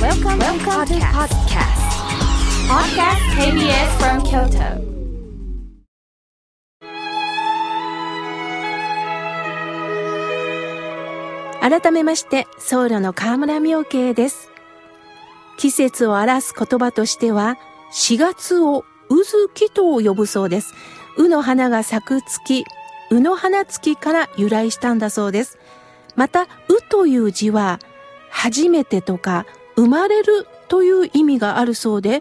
Welcome, Welcome to podcast. Podcast KBS from Kyoto. 改めまして、僧侶の河村明慶です。季節を表す言葉としては、4月をうずきと呼ぶそうです。うの花が咲く月、うの花月から由来したんだそうです。また、うという字は、初めてとか、生まれるという意味があるそうで、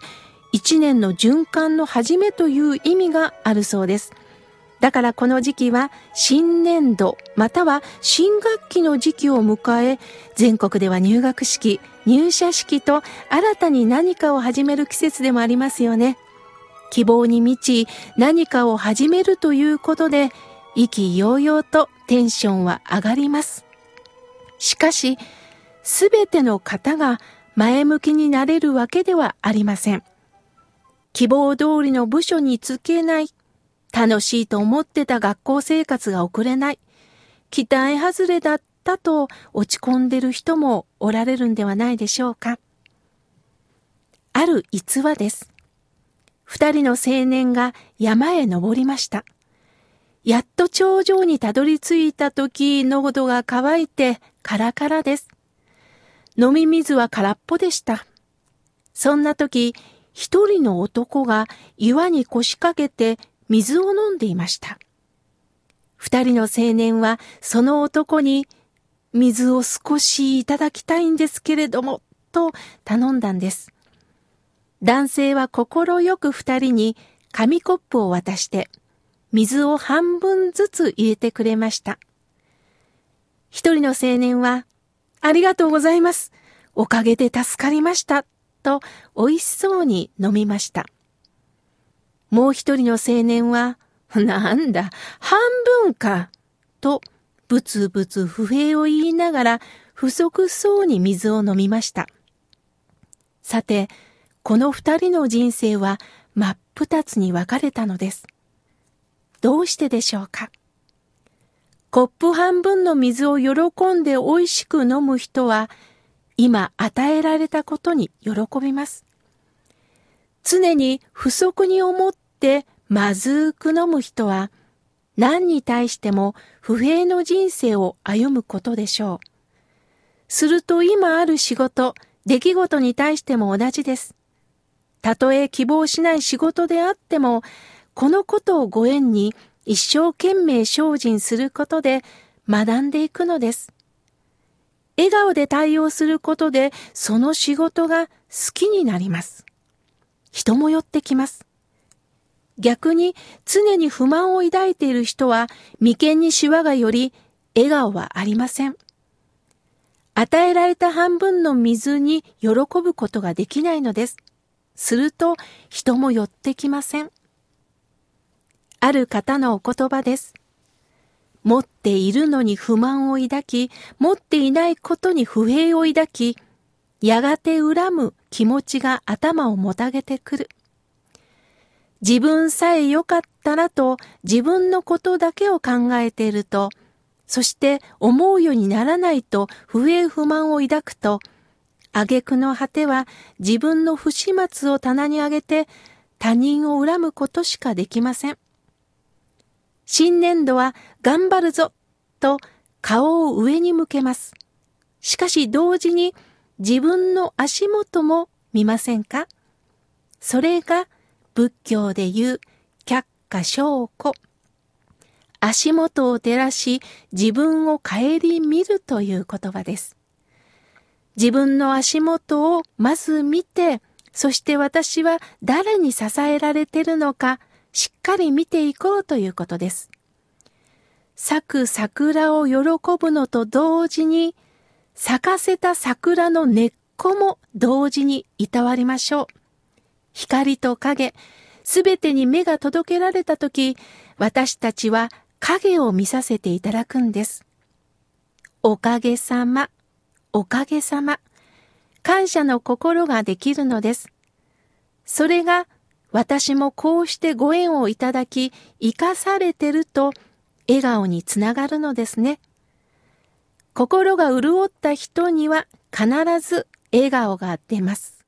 一年の循環の始めという意味があるそうです。だからこの時期は新年度または新学期の時期を迎え、全国では入学式、入社式と新たに何かを始める季節でもありますよね。希望に満ち何かを始めるということで、意気揚々とテンションは上がります。しかし、すべての方が前向きになれるわけではありません。希望通りの部署につけない、楽しいと思ってた学校生活が送れない、期待外れだったと落ち込んでる人もおられるんではないでしょうか。ある逸話です。二人の青年が山へ登りました。やっと頂上にたどり着いた時、喉が渇いてカラカラです。飲み水は空っぽでした。そんな時、一人の男が岩に腰掛けて水を飲んでいました。二人の青年はその男に水を少しいただきたいんですけれども、と頼んだんです。男性は心よく二人に紙コップを渡して水を半分ずつ入れてくれました。一人の青年は、ありがとうございます。おかげで助かりました。と美味しそうに飲みました。もう一人の青年は、なんだ、半分か。と、ぶつぶつ不平を言いながら、不足そうに水を飲みました。さて、この二人の人生は真っ二つに分かれたのです。どうしてでしょうか？コップ半分の水を喜んで美味しく飲む人は、今与えられたことに喜びます。常に不足に思ってまずく飲む人は、何に対しても不平の人生を歩むことでしょう。すると今ある仕事、出来事に対しても同じです。たとえ希望しない仕事であっても、このことをご縁に一生懸命精進することで学んでいくのです。笑顔で対応することでその仕事が好きになります。人も寄ってきます。逆に常に不満を抱いている人は眉間にシワがより笑顔はありません。与えられた半分の水に喜ぶことができないのです。すると人も寄ってきません。ある方のお言葉です。持っているのに不満を抱き、持っていないことに不平を抱き、やがて恨む気持ちが頭をもたげてくる。自分さえ良かったらと自分のことだけを考えていると、そして思うようにならないと不平不満を抱くと、挙句の果ては自分の不始末を棚に上げて他人を恨むことしかできません。新年度は頑張るぞと顔を上に向けます。しかし同時に自分の足元も見ませんか？それが仏教で言う却下証拠。足元を照らし自分を顧みるという言葉です。自分の足元をまず見て、そして私は誰に支えられてるのか、しっかり見ていこうということです。咲く桜を喜ぶのと同時に、咲かせた桜の根っこも同時にいたわりましょう。光と影、すべてに目が届けられたとき、私たちは影を見させていただくんです。おかげさま、おかげさま、感謝の心ができるのです。それが私もこうしてご縁をいただき、生かされてると、笑顔につながるのですね。心が潤った人には必ず笑顔が出ます。